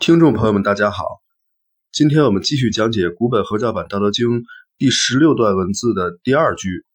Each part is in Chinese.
听众朋友们，大家好，今天我们继续讲解古本合教版《道德经》第十六段文字的第二句。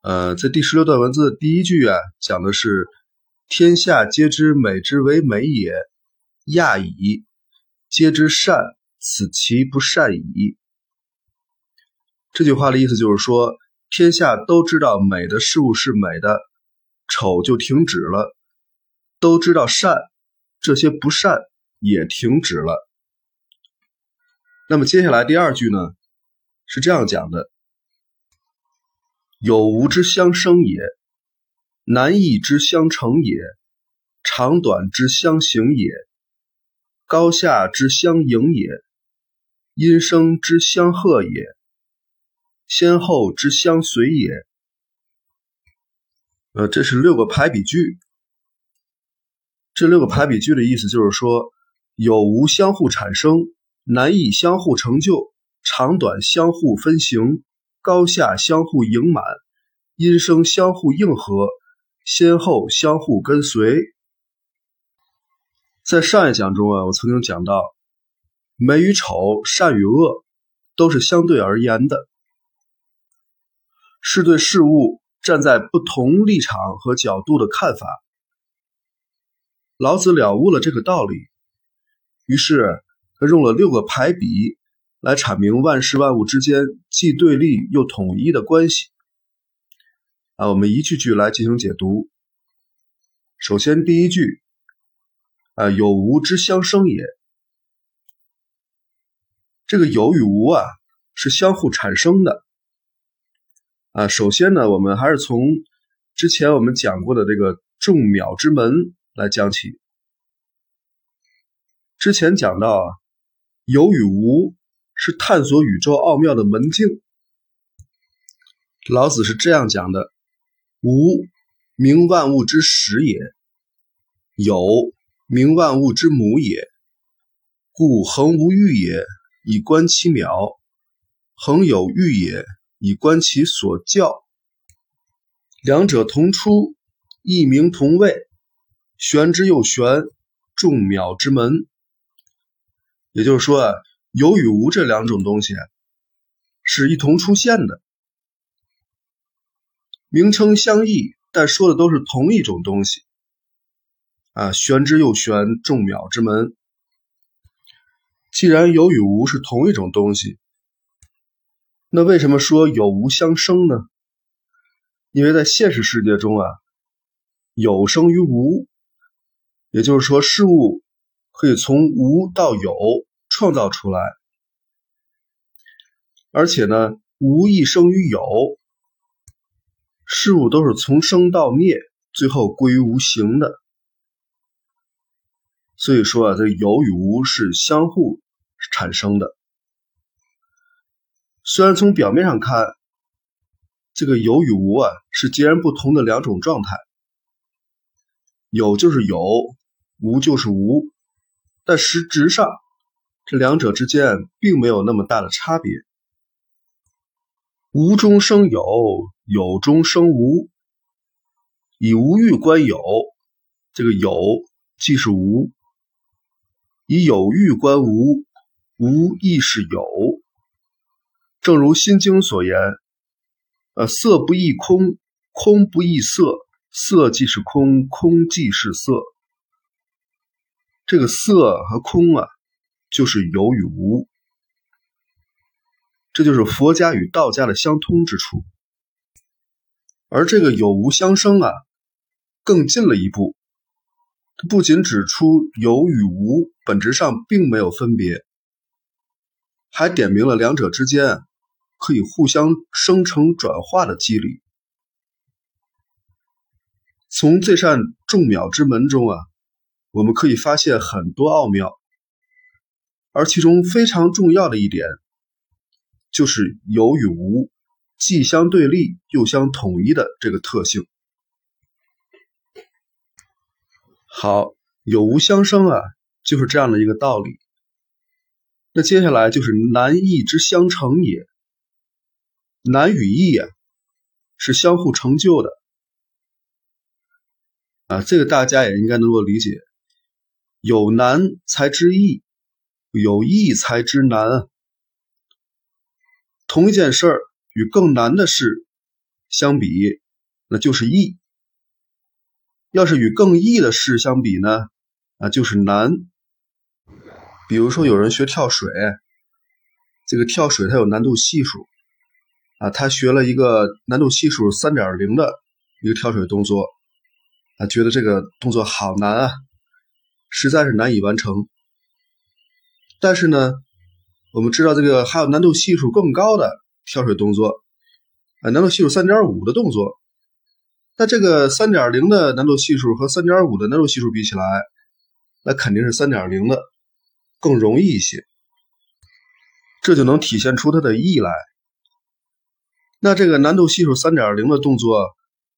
呃，在第十六段文字的第一句啊，讲的是“天下皆知美之为美也，亚矣；皆知善，此其不善矣。”这句话的意思就是说，天下都知道美的事物是美的，丑就停止了；都知道善。这些不善也停止了。那么接下来第二句呢，是这样讲的：有无之相生也，难易之相成也，长短之相形也，高下之相迎也，音声之相和也，先后之相随也。呃，这是六个排比句。这六个排比句的意思就是说，有无相互产生，难易相互成就，长短相互分形，高下相互盈满，音声相互应和，先后相互跟随。在上一讲中啊，我曾经讲到，美与丑、善与恶都是相对而言的，是对事物站在不同立场和角度的看法。老子了悟了这个道理，于是他用了六个排比来阐明万事万物之间既对立又统一的关系。啊，我们一句句来进行解读。首先，第一句，啊，有无之相生也。这个有与无啊，是相互产生的。啊，首先呢，我们还是从之前我们讲过的这个众渺之门。来讲起，之前讲到啊，有与无是探索宇宙奥妙的门径。老子是这样讲的：无名万物之始也，有名万物之母也。故恒无欲也，以观其渺；恒有欲也，以观其所教。两者同出，异名同谓。玄之又玄，众渺之门。也就是说啊，有与无这两种东西是一同出现的，名称相异，但说的都是同一种东西。啊，玄之又玄，众渺之门。既然有与无是同一种东西，那为什么说有无相生呢？因为在现实世界中啊，有生于无。也就是说，事物可以从无到有创造出来，而且呢，无亦生于有，事物都是从生到灭，最后归于无形的。所以说啊，这有与无是相互产生的。虽然从表面上看，这个有与无啊是截然不同的两种状态，有就是有。无就是无，但实质上，这两者之间并没有那么大的差别。无中生有，有中生无。以无欲观有，这个有即是无；以有欲观无，无亦是有。正如《心经》所言：“呃，色不异空，空不异色，色即是空，空即是色。”这个色和空啊，就是有与无，这就是佛家与道家的相通之处。而这个有无相生啊，更进了一步，它不仅指出有与无本质上并没有分别，还点明了两者之间可以互相生成转化的机理。从这扇众妙之门中啊。我们可以发现很多奥妙，而其中非常重要的一点，就是有与无既相对立又相统一的这个特性。好，有无相生啊，就是这样的一个道理。那接下来就是难易之相成也，难与易啊，是相互成就的啊，这个大家也应该能够理解。有难才知易，有易才知难。同一件事儿与更难的事相比，那就是易；要是与更易的事相比呢，那就是难。比如说，有人学跳水，这个跳水它有难度系数啊，他学了一个难度系数三点零的一个跳水动作，啊，觉得这个动作好难啊，实在是难以完成。但是呢，我们知道这个还有难度系数更高的跳水动作，啊，难度系数三点五的动作，那这个三点零的难度系数和三点五的难度系数比起来，那肯定是三点零的。更容易一些，这就能体现出它的易来。那这个难度系数三点零的动作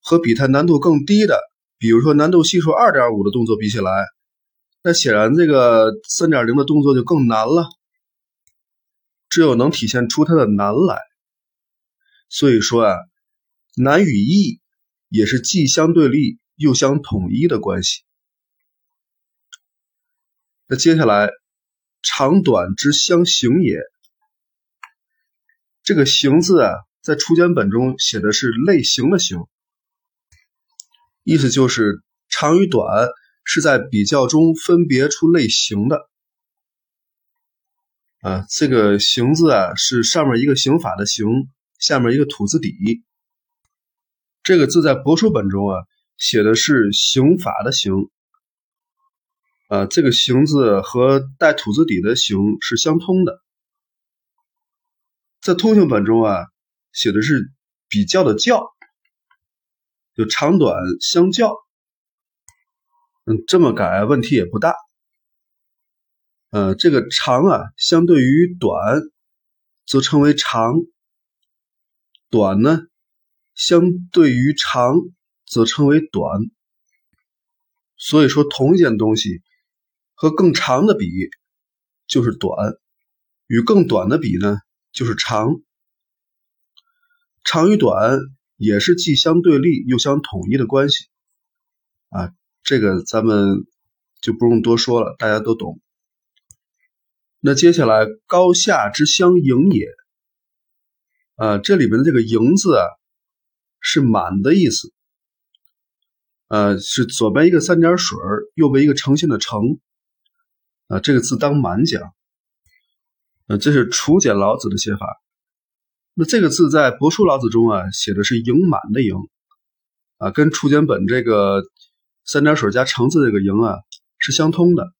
和比它难度更低的，比如说难度系数二点五的动作比起来，那显然这个三点零的动作就更难了。只有能体现出它的难来。所以说啊，难与易也是既相对立又相统一的关系。那接下来。长短之相形也。这个“形”字啊，在初简本中写的是类形的“形”，意思就是长与短是在比较中分别出类型的。啊，这个“形”字啊，是上面一个刑法的“刑”，下面一个土字底。这个字在帛书本中啊，写的是刑法的“刑”。啊，这个“形”字和带土字底的“形”是相通的，在通行本中啊，写的是比较的“较”，就长短相较。嗯，这么改问题也不大。呃，这个“长”啊，相对于“短”，则称为“长”；“短”呢，相对于“长”，则称为“短”。所以说，同一件东西。和更长的比就是短，与更短的比呢就是长。长与短也是既相对立又相统一的关系啊，这个咱们就不用多说了，大家都懂。那接下来高下之相迎也，啊，这里边的这个迎字啊是满的意思，呃，是左边一个三点水，右边一个诚信的诚。啊，这个字当满讲，呃，这是楚简老子的写法。那这个字在帛书老子中啊，写的是盈满的盈，啊，跟楚简本这个三点水加橙字这个营啊是相通的。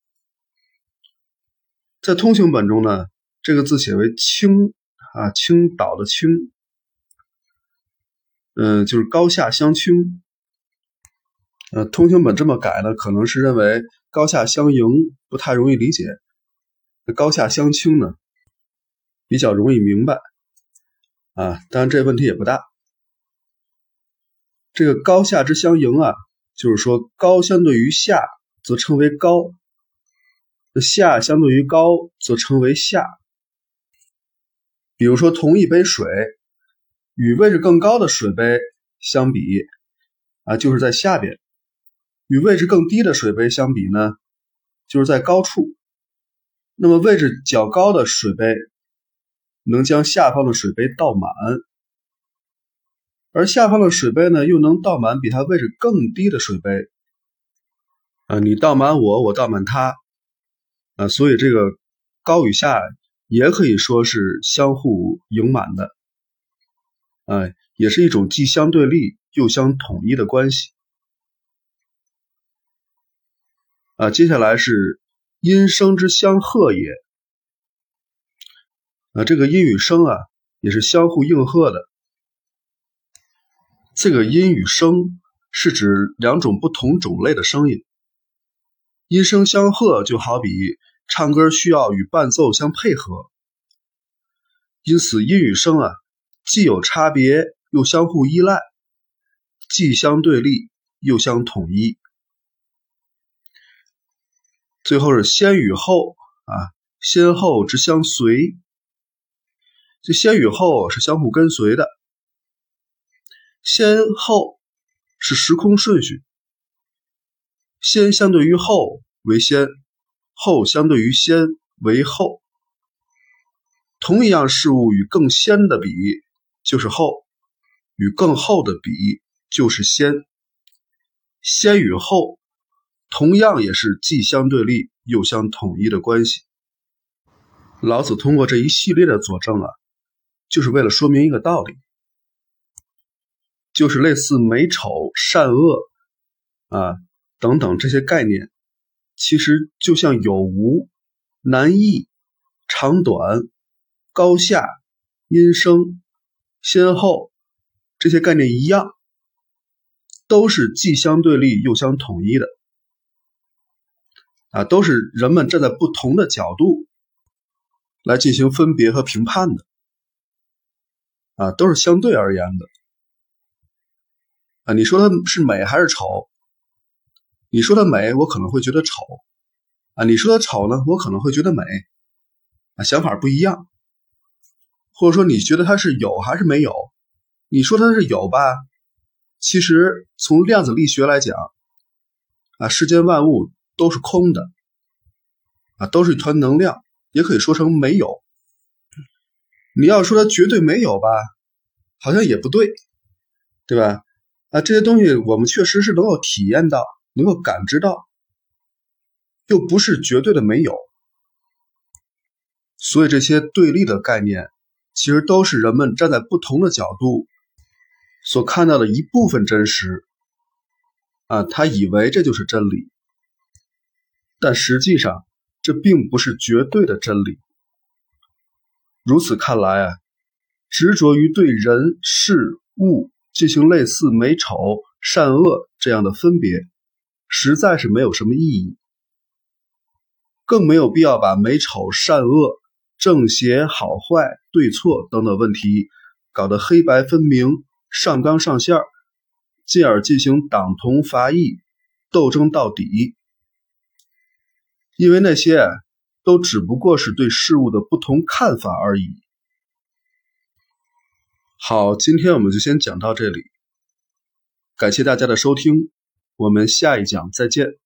在通行本中呢，这个字写为青啊，青岛的青，嗯，就是高下相倾。呃，通行本这么改呢，可能是认为。高下相迎不太容易理解，高下相倾呢比较容易明白啊。当然这问题也不大。这个高下之相迎啊，就是说高相对于下则称为高，下相对于高则称为下。比如说同一杯水，与位置更高的水杯相比啊，就是在下边。与位置更低的水杯相比呢，就是在高处。那么位置较高的水杯能将下方的水杯倒满，而下方的水杯呢又能倒满比它位置更低的水杯。啊，你倒满我，我倒满他，啊，所以这个高与下也可以说是相互盈满的，哎，也是一种既相对立又相统一的关系。啊，接下来是音声之相和也。啊，这个音与声啊，也是相互应和的。这个音与声是指两种不同种类的声音，音声相和就好比唱歌需要与伴奏相配合。因此，音与声啊，既有差别，又相互依赖，既相对立，又相统一。最后是先与后啊，先后之相随。这先与后是相互跟随的，先后是时空顺序，先相对于后为先，后相对于先为后。同一样事物与更先的比就是后，与更后的比就是先。先与后同样也是既相对立又相统一的关系。老子通过这一系列的佐证啊，就是为了说明一个道理，就是类似美丑、善恶啊等等这些概念，其实就像有无、难易、长短。高下、音声、先后这些概念一样，都是既相对立又相统一的啊，都是人们站在不同的角度来进行分别和评判的啊，都是相对而言的啊。你说它是美还是丑？你说它美，我可能会觉得丑啊；你说它丑呢，我可能会觉得美啊，想法不一样。或者说你觉得它是有还是没有？你说它是有吧？其实从量子力学来讲，啊，世间万物都是空的，啊，都是一团能量，也可以说成没有。你要说它绝对没有吧，好像也不对，对吧？啊，这些东西我们确实是能够体验到，能够感知到，又不是绝对的没有。所以这些对立的概念。其实都是人们站在不同的角度所看到的一部分真实，啊，他以为这就是真理，但实际上这并不是绝对的真理。如此看来啊，执着于对人事物进行类似美丑、善恶这样的分别，实在是没有什么意义，更没有必要把美丑、善恶。正邪、好坏、对错等等问题搞得黑白分明、上纲上线，进而进行党同伐异、斗争到底。因为那些都只不过是对事物的不同看法而已。好，今天我们就先讲到这里，感谢大家的收听，我们下一讲再见。